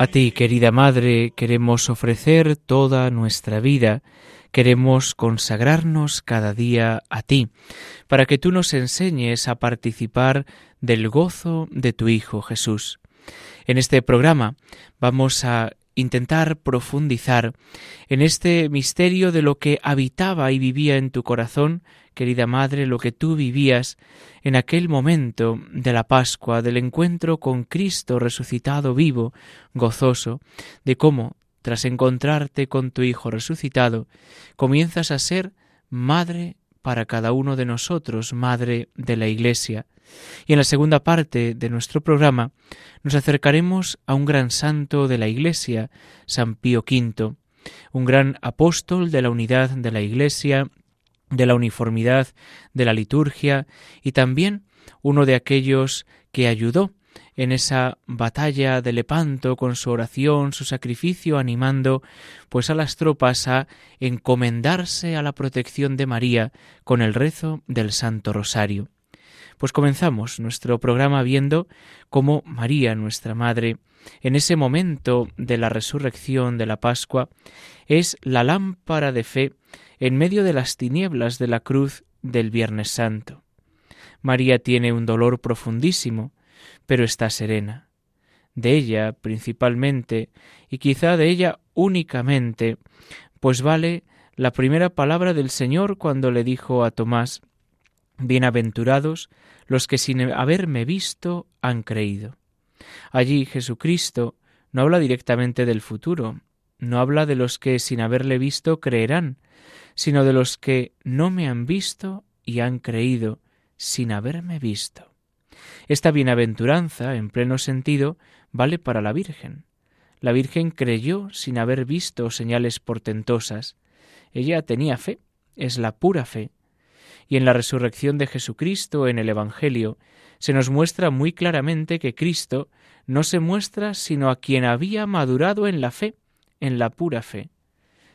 A ti, querida Madre, queremos ofrecer toda nuestra vida, queremos consagrarnos cada día a ti, para que tú nos enseñes a participar del gozo de tu Hijo Jesús. En este programa vamos a intentar profundizar en este misterio de lo que habitaba y vivía en tu corazón, querida Madre, lo que tú vivías en aquel momento de la Pascua, del encuentro con Cristo resucitado vivo, gozoso, de cómo, tras encontrarte con tu Hijo resucitado, comienzas a ser Madre para cada uno de nosotros, Madre de la Iglesia. Y en la segunda parte de nuestro programa nos acercaremos a un gran santo de la Iglesia, San Pío V, un gran apóstol de la unidad de la Iglesia, de la uniformidad de la liturgia y también uno de aquellos que ayudó en esa batalla de Lepanto con su oración, su sacrificio, animando pues a las tropas a encomendarse a la protección de María con el rezo del Santo Rosario. Pues comenzamos nuestro programa viendo cómo María, nuestra Madre, en ese momento de la resurrección de la Pascua, es la lámpara de fe en medio de las tinieblas de la cruz del Viernes Santo. María tiene un dolor profundísimo, pero está serena. De ella, principalmente, y quizá de ella únicamente, pues vale la primera palabra del Señor cuando le dijo a Tomás Bienaventurados los que sin haberme visto han creído. Allí Jesucristo no habla directamente del futuro, no habla de los que sin haberle visto creerán, sino de los que no me han visto y han creído sin haberme visto. Esta bienaventuranza, en pleno sentido, vale para la Virgen. La Virgen creyó sin haber visto señales portentosas. Ella tenía fe, es la pura fe. Y en la resurrección de Jesucristo, en el Evangelio, se nos muestra muy claramente que Cristo no se muestra sino a quien había madurado en la fe, en la pura fe.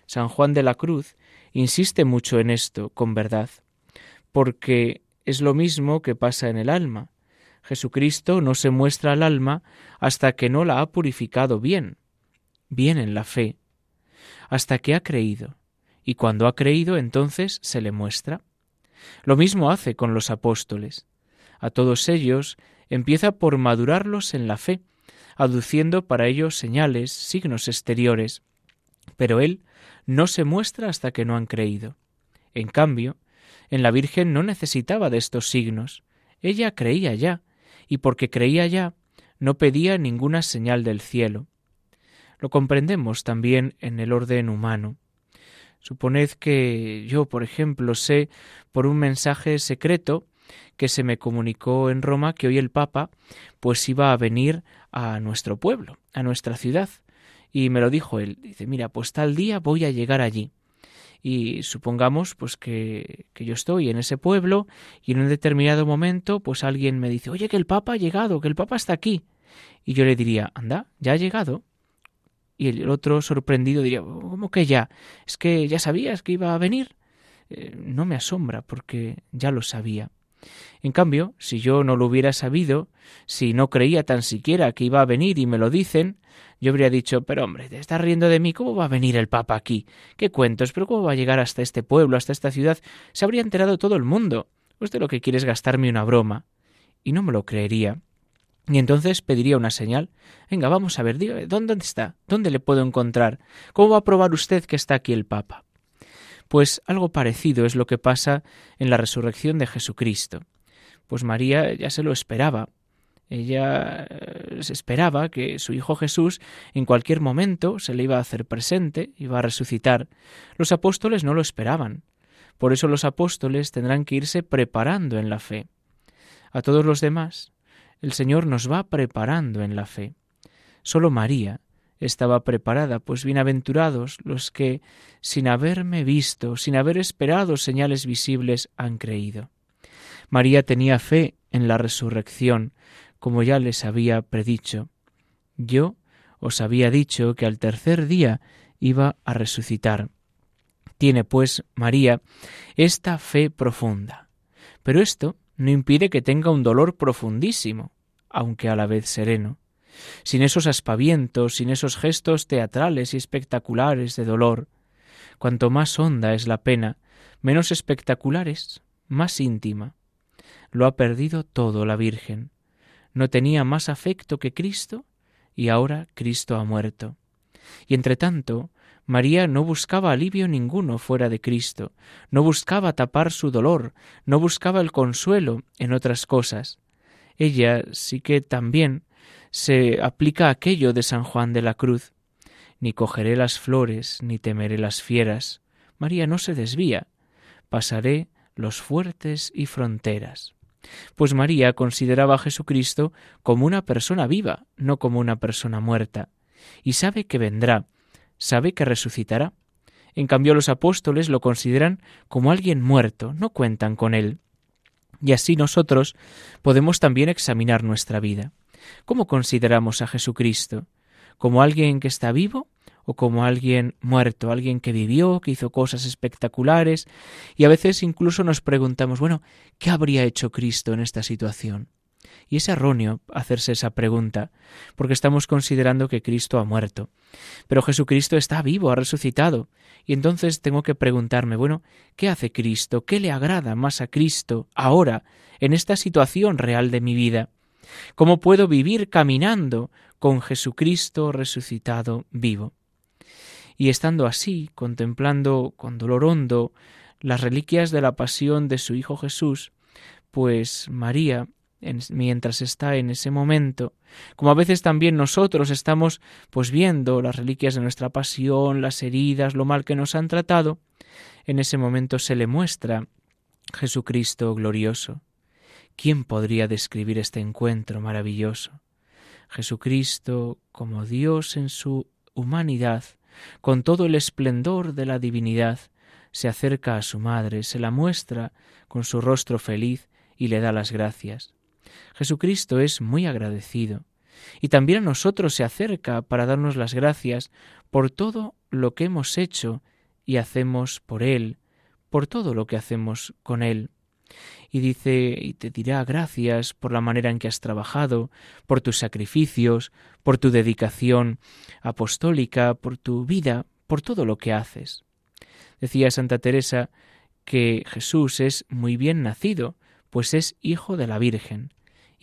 San Juan de la Cruz insiste mucho en esto, con verdad, porque es lo mismo que pasa en el alma. Jesucristo no se muestra al alma hasta que no la ha purificado bien, bien en la fe, hasta que ha creído, y cuando ha creído entonces se le muestra. Lo mismo hace con los apóstoles. A todos ellos empieza por madurarlos en la fe, aduciendo para ellos señales, signos exteriores, pero él no se muestra hasta que no han creído. En cambio, en la Virgen no necesitaba de estos signos. Ella creía ya, y porque creía ya, no pedía ninguna señal del cielo. Lo comprendemos también en el orden humano. Suponed que yo, por ejemplo, sé por un mensaje secreto que se me comunicó en Roma que hoy el Papa pues iba a venir a nuestro pueblo, a nuestra ciudad. Y me lo dijo él. Dice, mira, pues tal día voy a llegar allí. Y supongamos pues que, que yo estoy en ese pueblo y en un determinado momento pues alguien me dice, oye, que el Papa ha llegado, que el Papa está aquí. Y yo le diría, anda, ya ha llegado. Y el otro sorprendido diría, ¿cómo que ya? ¿Es que ya sabías que iba a venir? Eh, no me asombra porque ya lo sabía. En cambio, si yo no lo hubiera sabido, si no creía tan siquiera que iba a venir y me lo dicen, yo habría dicho, pero hombre, te estás riendo de mí, ¿cómo va a venir el Papa aquí? ¿Qué cuentos? ¿Pero cómo va a llegar hasta este pueblo, hasta esta ciudad? Se habría enterado todo el mundo. Usted lo que quiere es gastarme una broma. Y no me lo creería. Y entonces pediría una señal. Venga, vamos a ver, dígame, ¿dónde está? ¿Dónde le puedo encontrar? ¿Cómo va a probar usted que está aquí el Papa? Pues algo parecido es lo que pasa en la resurrección de Jesucristo. Pues María ya se lo esperaba. Ella eh, esperaba que su hijo Jesús en cualquier momento se le iba a hacer presente, iba a resucitar. Los apóstoles no lo esperaban. Por eso los apóstoles tendrán que irse preparando en la fe. A todos los demás, el Señor nos va preparando en la fe. Solo María estaba preparada, pues bienaventurados los que, sin haberme visto, sin haber esperado señales visibles, han creído. María tenía fe en la resurrección, como ya les había predicho. Yo os había dicho que al tercer día iba a resucitar. Tiene, pues, María esta fe profunda. Pero esto no impide que tenga un dolor profundísimo, aunque a la vez sereno. Sin esos aspavientos, sin esos gestos teatrales y espectaculares de dolor, cuanto más honda es la pena, menos espectaculares, más íntima. Lo ha perdido todo la Virgen. No tenía más afecto que Cristo y ahora Cristo ha muerto. Y entre tanto, María no buscaba alivio ninguno fuera de Cristo, no buscaba tapar su dolor, no buscaba el consuelo en otras cosas. Ella sí que también se aplica aquello de San Juan de la Cruz. Ni cogeré las flores, ni temeré las fieras. María no se desvía. Pasaré los fuertes y fronteras. Pues María consideraba a Jesucristo como una persona viva, no como una persona muerta, y sabe que vendrá, sabe que resucitará. En cambio los apóstoles lo consideran como alguien muerto, no cuentan con él. Y así nosotros podemos también examinar nuestra vida. ¿Cómo consideramos a Jesucristo? ¿Como alguien que está vivo o como alguien muerto, alguien que vivió, que hizo cosas espectaculares? Y a veces incluso nos preguntamos, bueno, ¿qué habría hecho Cristo en esta situación? Y es erróneo hacerse esa pregunta, porque estamos considerando que Cristo ha muerto. Pero Jesucristo está vivo, ha resucitado. Y entonces tengo que preguntarme, bueno, ¿qué hace Cristo? ¿Qué le agrada más a Cristo ahora, en esta situación real de mi vida? ¿Cómo puedo vivir caminando con Jesucristo resucitado vivo? Y estando así, contemplando con dolor hondo las reliquias de la pasión de su Hijo Jesús, pues María mientras está en ese momento, como a veces también nosotros estamos pues viendo las reliquias de nuestra pasión, las heridas, lo mal que nos han tratado, en ese momento se le muestra Jesucristo glorioso. ¿Quién podría describir este encuentro maravilloso? Jesucristo como Dios en su humanidad, con todo el esplendor de la divinidad, se acerca a su madre, se la muestra con su rostro feliz y le da las gracias. Jesucristo es muy agradecido y también a nosotros se acerca para darnos las gracias por todo lo que hemos hecho y hacemos por Él, por todo lo que hacemos con Él. Y dice, y te dirá gracias por la manera en que has trabajado, por tus sacrificios, por tu dedicación apostólica, por tu vida, por todo lo que haces. Decía Santa Teresa que Jesús es muy bien nacido, pues es hijo de la Virgen,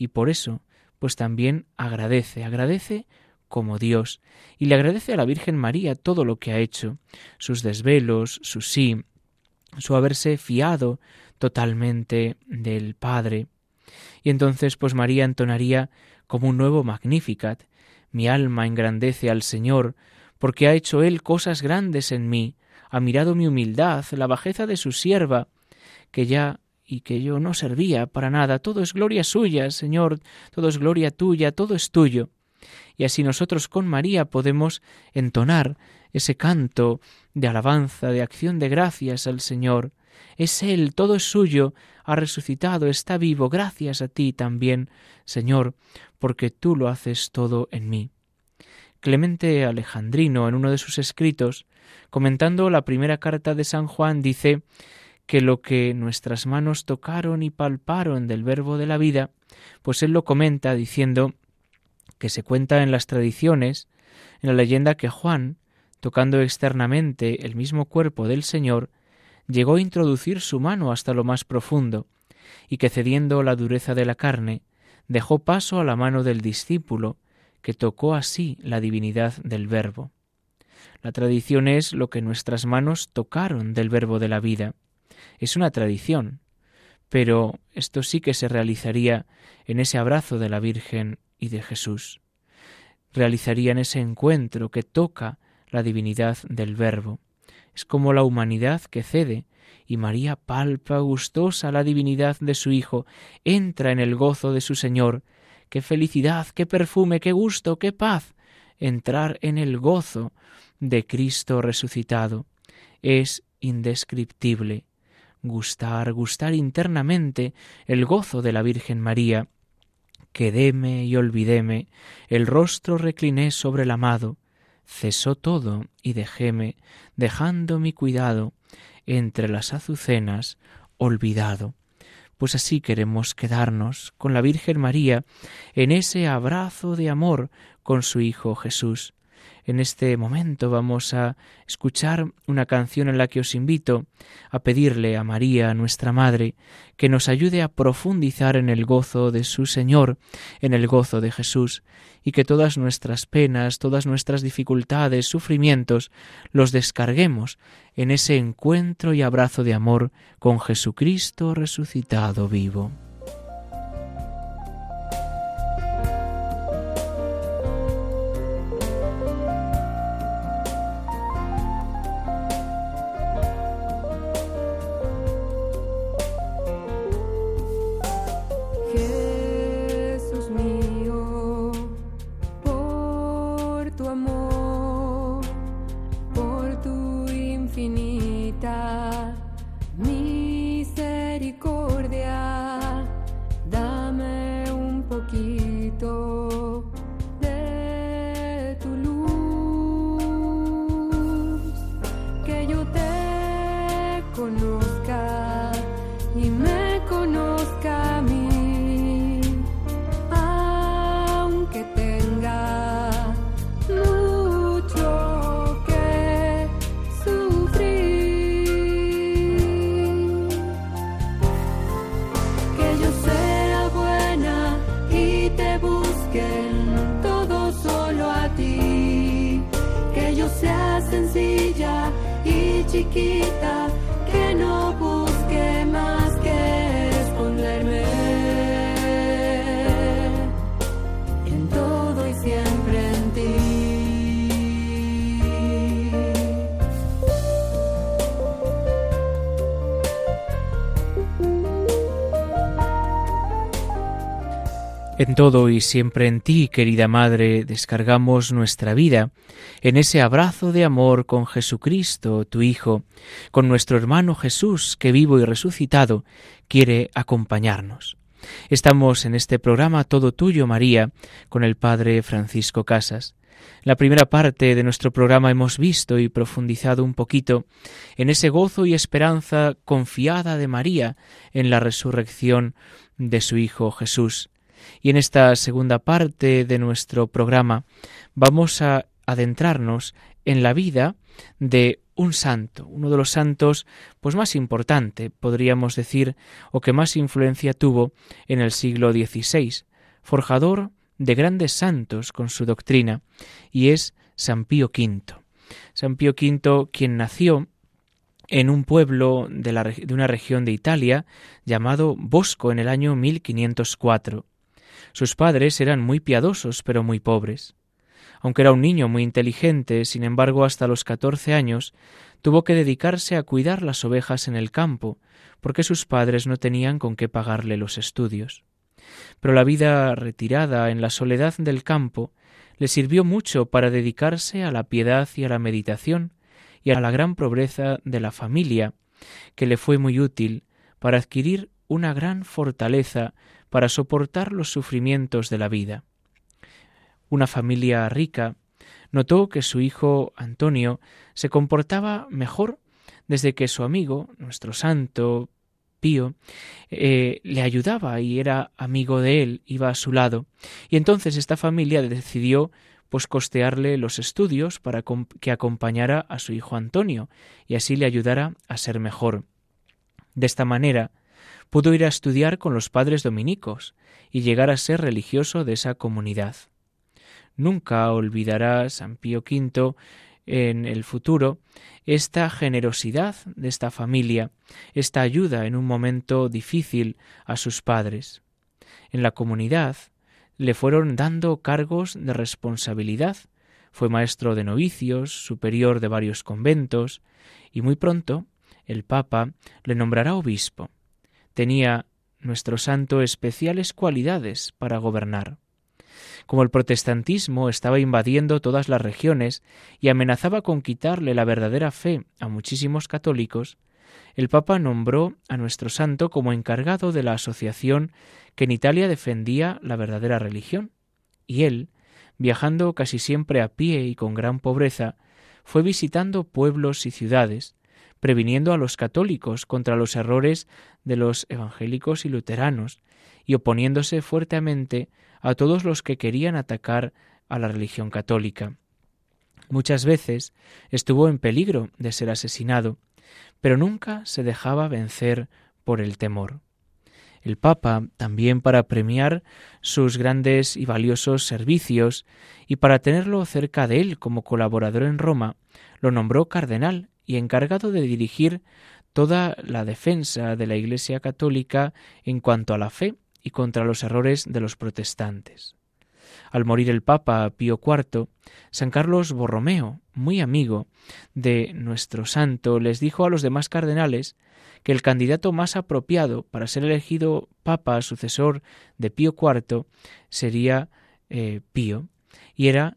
y por eso, pues también agradece, agradece como Dios, y le agradece a la Virgen María todo lo que ha hecho, sus desvelos, su sí, su haberse fiado totalmente del Padre. Y entonces, pues María entonaría como un nuevo Magnificat, mi alma engrandece al Señor, porque ha hecho Él cosas grandes en mí, ha mirado mi humildad, la bajeza de su sierva, que ya y que yo no servía para nada. Todo es gloria suya, Señor, todo es gloria tuya, todo es tuyo. Y así nosotros con María podemos entonar ese canto de alabanza, de acción de gracias al Señor. Es Él, todo es suyo, ha resucitado, está vivo, gracias a ti también, Señor, porque tú lo haces todo en mí. Clemente Alejandrino, en uno de sus escritos, comentando la primera carta de San Juan, dice que lo que nuestras manos tocaron y palparon del verbo de la vida, pues él lo comenta diciendo que se cuenta en las tradiciones, en la leyenda que Juan, tocando externamente el mismo cuerpo del Señor, llegó a introducir su mano hasta lo más profundo, y que cediendo la dureza de la carne, dejó paso a la mano del discípulo, que tocó así la divinidad del Verbo. La tradición es lo que nuestras manos tocaron del Verbo de la vida, es una tradición, pero esto sí que se realizaría en ese abrazo de la Virgen y de Jesús. Realizarían ese encuentro que toca la divinidad del Verbo. Es como la humanidad que cede y María palpa gustosa la divinidad de su Hijo, entra en el gozo de su Señor. ¡Qué felicidad, qué perfume, qué gusto, qué paz! Entrar en el gozo de Cristo resucitado. Es indescriptible. Gustar, gustar internamente el gozo de la Virgen María. Quedéme y olvidéme, el rostro recliné sobre el amado, cesó todo y dejéme, dejando mi cuidado, entre las azucenas, olvidado. Pues así queremos quedarnos con la Virgen María en ese abrazo de amor con su Hijo Jesús. En este momento vamos a escuchar una canción en la que os invito a pedirle a María, nuestra Madre, que nos ayude a profundizar en el gozo de su Señor, en el gozo de Jesús, y que todas nuestras penas, todas nuestras dificultades, sufrimientos, los descarguemos en ese encuentro y abrazo de amor con Jesucristo resucitado vivo. infinita. En todo y siempre en ti, querida Madre, descargamos nuestra vida, en ese abrazo de amor con Jesucristo, tu Hijo, con nuestro hermano Jesús, que vivo y resucitado, quiere acompañarnos. Estamos en este programa Todo Tuyo, María, con el Padre Francisco Casas. La primera parte de nuestro programa hemos visto y profundizado un poquito en ese gozo y esperanza confiada de María en la resurrección de su Hijo Jesús. Y en esta segunda parte de nuestro programa vamos a adentrarnos en la vida de un santo, uno de los santos pues más importante, podríamos decir, o que más influencia tuvo en el siglo XVI, forjador de grandes santos con su doctrina, y es San Pío V. San Pío V, quien nació en un pueblo de, de una región de Italia llamado Bosco en el año 1504. Sus padres eran muy piadosos, pero muy pobres. Aunque era un niño muy inteligente, sin embargo, hasta los catorce años, tuvo que dedicarse a cuidar las ovejas en el campo, porque sus padres no tenían con qué pagarle los estudios. Pero la vida retirada en la soledad del campo le sirvió mucho para dedicarse a la piedad y a la meditación, y a la gran pobreza de la familia, que le fue muy útil para adquirir una gran fortaleza para soportar los sufrimientos de la vida. Una familia rica notó que su hijo Antonio se comportaba mejor desde que su amigo, nuestro santo Pío, eh, le ayudaba y era amigo de él, iba a su lado. Y entonces esta familia decidió pues costearle los estudios para que acompañara a su hijo Antonio y así le ayudara a ser mejor. De esta manera, pudo ir a estudiar con los padres dominicos y llegar a ser religioso de esa comunidad. Nunca olvidará San Pío V en el futuro esta generosidad de esta familia, esta ayuda en un momento difícil a sus padres. En la comunidad le fueron dando cargos de responsabilidad. Fue maestro de novicios, superior de varios conventos, y muy pronto el Papa le nombrará obispo. Tenía nuestro santo especiales cualidades para gobernar. Como el protestantismo estaba invadiendo todas las regiones y amenazaba con quitarle la verdadera fe a muchísimos católicos, el Papa nombró a nuestro santo como encargado de la asociación que en Italia defendía la verdadera religión, y él, viajando casi siempre a pie y con gran pobreza, fue visitando pueblos y ciudades, previniendo a los católicos contra los errores de los evangélicos y luteranos, y oponiéndose fuertemente a todos los que querían atacar a la religión católica. Muchas veces estuvo en peligro de ser asesinado, pero nunca se dejaba vencer por el temor. El Papa, también para premiar sus grandes y valiosos servicios y para tenerlo cerca de él como colaborador en Roma, lo nombró cardenal y encargado de dirigir toda la defensa de la Iglesia católica en cuanto a la fe y contra los errores de los protestantes. Al morir el Papa Pío IV, San Carlos Borromeo, muy amigo de nuestro santo, les dijo a los demás cardenales que el candidato más apropiado para ser elegido Papa sucesor de Pío IV sería eh, Pío, y era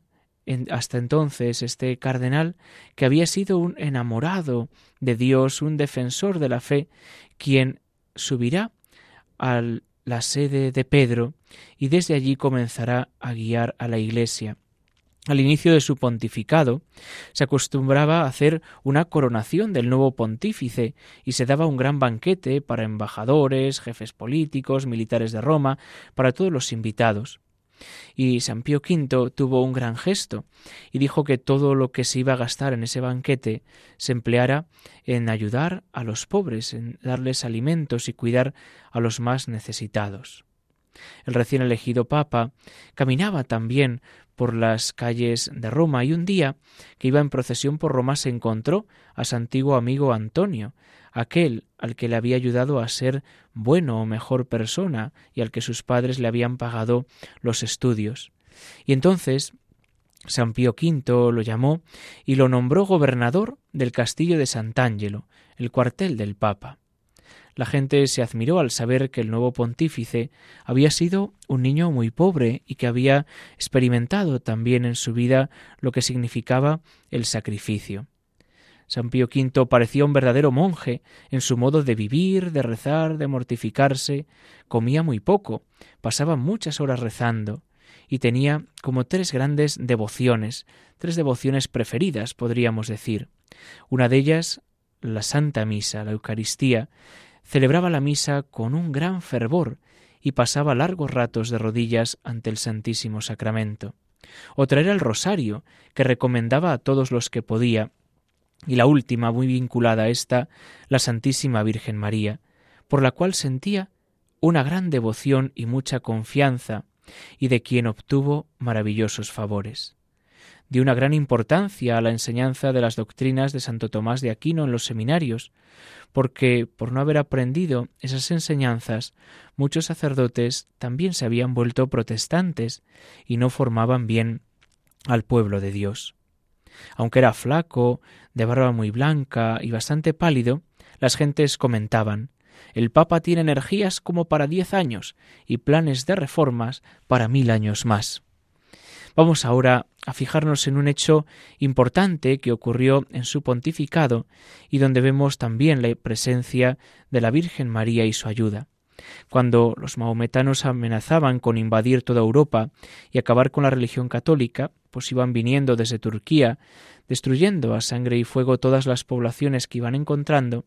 hasta entonces este cardenal que había sido un enamorado de Dios, un defensor de la fe, quien subirá al la sede de Pedro y desde allí comenzará a guiar a la Iglesia. Al inicio de su pontificado se acostumbraba a hacer una coronación del nuevo pontífice y se daba un gran banquete para embajadores, jefes políticos, militares de Roma, para todos los invitados. Y San Pío V tuvo un gran gesto y dijo que todo lo que se iba a gastar en ese banquete se empleara en ayudar a los pobres, en darles alimentos y cuidar a los más necesitados. El recién elegido Papa caminaba también por las calles de Roma y un día que iba en procesión por Roma se encontró a su antiguo amigo Antonio, aquel al que le había ayudado a ser bueno o mejor persona y al que sus padres le habían pagado los estudios. Y entonces San Pío V lo llamó y lo nombró gobernador del castillo de Sant'Angelo, el cuartel del Papa. La gente se admiró al saber que el nuevo pontífice había sido un niño muy pobre y que había experimentado también en su vida lo que significaba el sacrificio. San Pío V parecía un verdadero monje en su modo de vivir, de rezar, de mortificarse, comía muy poco, pasaba muchas horas rezando, y tenía como tres grandes devociones, tres devociones preferidas, podríamos decir. Una de ellas, la Santa Misa, la Eucaristía, celebraba la misa con un gran fervor y pasaba largos ratos de rodillas ante el Santísimo Sacramento. Otra era el rosario, que recomendaba a todos los que podía, y la última, muy vinculada a esta, la Santísima Virgen María, por la cual sentía una gran devoción y mucha confianza, y de quien obtuvo maravillosos favores dio una gran importancia a la enseñanza de las doctrinas de Santo Tomás de Aquino en los seminarios, porque por no haber aprendido esas enseñanzas, muchos sacerdotes también se habían vuelto protestantes y no formaban bien al pueblo de Dios. Aunque era flaco, de barba muy blanca y bastante pálido, las gentes comentaban el Papa tiene energías como para diez años y planes de reformas para mil años más. Vamos ahora a fijarnos en un hecho importante que ocurrió en su pontificado y donde vemos también la presencia de la Virgen María y su ayuda. Cuando los mahometanos amenazaban con invadir toda Europa y acabar con la religión católica, pues iban viniendo desde Turquía, destruyendo a sangre y fuego todas las poblaciones que iban encontrando,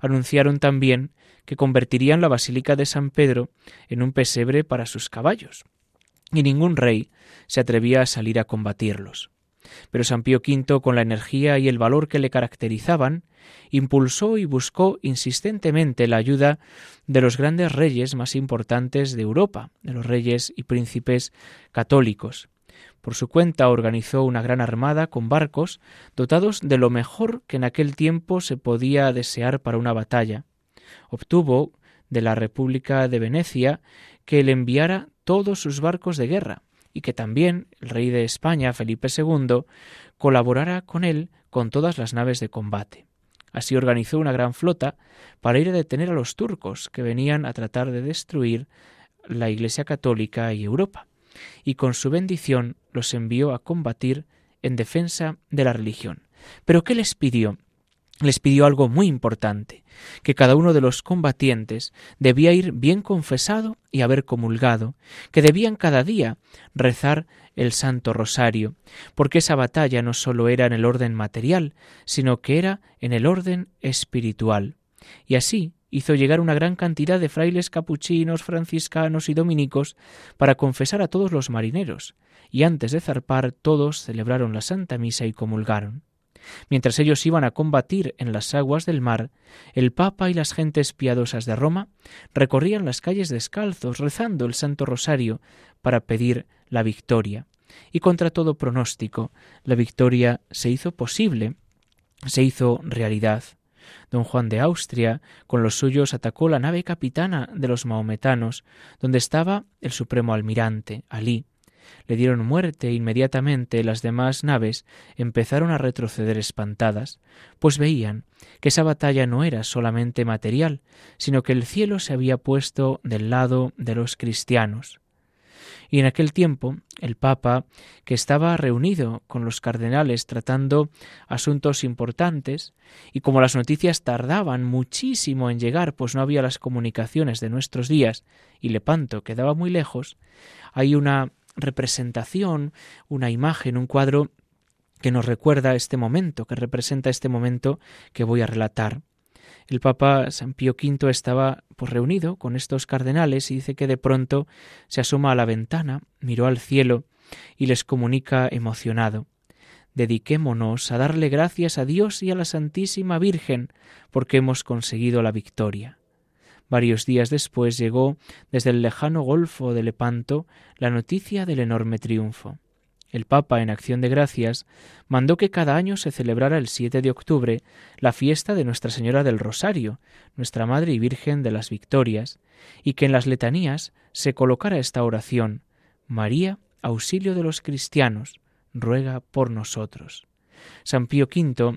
anunciaron también que convertirían la Basílica de San Pedro en un pesebre para sus caballos y ningún rey se atrevía a salir a combatirlos. Pero San Pío V, con la energía y el valor que le caracterizaban, impulsó y buscó insistentemente la ayuda de los grandes reyes más importantes de Europa, de los reyes y príncipes católicos. Por su cuenta organizó una gran armada con barcos dotados de lo mejor que en aquel tiempo se podía desear para una batalla. Obtuvo de la República de Venecia que le enviara todos sus barcos de guerra y que también el rey de España, Felipe II, colaborara con él con todas las naves de combate. Así organizó una gran flota para ir a detener a los turcos que venían a tratar de destruir la Iglesia católica y Europa, y con su bendición los envió a combatir en defensa de la religión. Pero ¿qué les pidió? Les pidió algo muy importante, que cada uno de los combatientes debía ir bien confesado y haber comulgado, que debían cada día rezar el Santo Rosario, porque esa batalla no sólo era en el orden material, sino que era en el orden espiritual. Y así hizo llegar una gran cantidad de frailes capuchinos, franciscanos y dominicos para confesar a todos los marineros, y antes de zarpar todos celebraron la Santa Misa y comulgaron. Mientras ellos iban a combatir en las aguas del mar, el Papa y las gentes piadosas de Roma recorrían las calles descalzos, rezando el Santo Rosario para pedir la victoria. Y contra todo pronóstico, la victoria se hizo posible, se hizo realidad. Don Juan de Austria, con los suyos, atacó la nave capitana de los maometanos, donde estaba el supremo almirante, Alí, le dieron muerte e inmediatamente las demás naves empezaron a retroceder espantadas, pues veían que esa batalla no era solamente material, sino que el cielo se había puesto del lado de los cristianos. Y en aquel tiempo el Papa, que estaba reunido con los cardenales tratando asuntos importantes, y como las noticias tardaban muchísimo en llegar, pues no había las comunicaciones de nuestros días, y Lepanto quedaba muy lejos, hay una representación, una imagen, un cuadro que nos recuerda este momento, que representa este momento que voy a relatar. El Papa San Pío V estaba pues, reunido con estos cardenales y dice que de pronto se asoma a la ventana, miró al cielo y les comunica emocionado Dediquémonos a darle gracias a Dios y a la Santísima Virgen porque hemos conseguido la victoria. Varios días después llegó desde el lejano Golfo de Lepanto la noticia del enorme triunfo. El Papa, en acción de gracias, mandó que cada año se celebrara el 7 de octubre la fiesta de Nuestra Señora del Rosario, nuestra Madre y Virgen de las Victorias, y que en las letanías se colocara esta oración María, auxilio de los cristianos, ruega por nosotros. San Pío V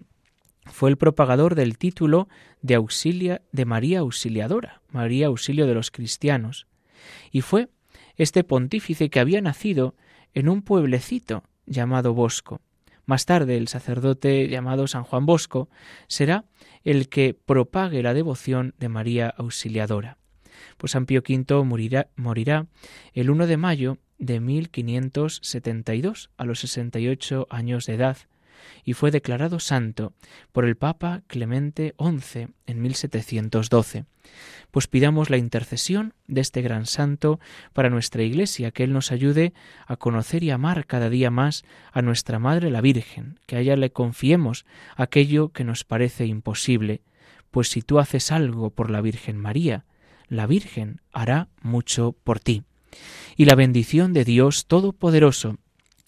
fue el propagador del título de auxilia de María Auxiliadora, María Auxilio de los cristianos, y fue este pontífice que había nacido en un pueblecito llamado Bosco. Más tarde el sacerdote llamado San Juan Bosco será el que propague la devoción de María Auxiliadora. Pues San Pío V morirá, morirá el 1 de mayo de 1572 a los 68 años de edad y fue declarado santo por el Papa Clemente XI en 1712. Pues pidamos la intercesión de este gran santo para nuestra Iglesia, que Él nos ayude a conocer y amar cada día más a nuestra Madre la Virgen, que a ella le confiemos aquello que nos parece imposible, pues si tú haces algo por la Virgen María, la Virgen hará mucho por ti. Y la bendición de Dios Todopoderoso,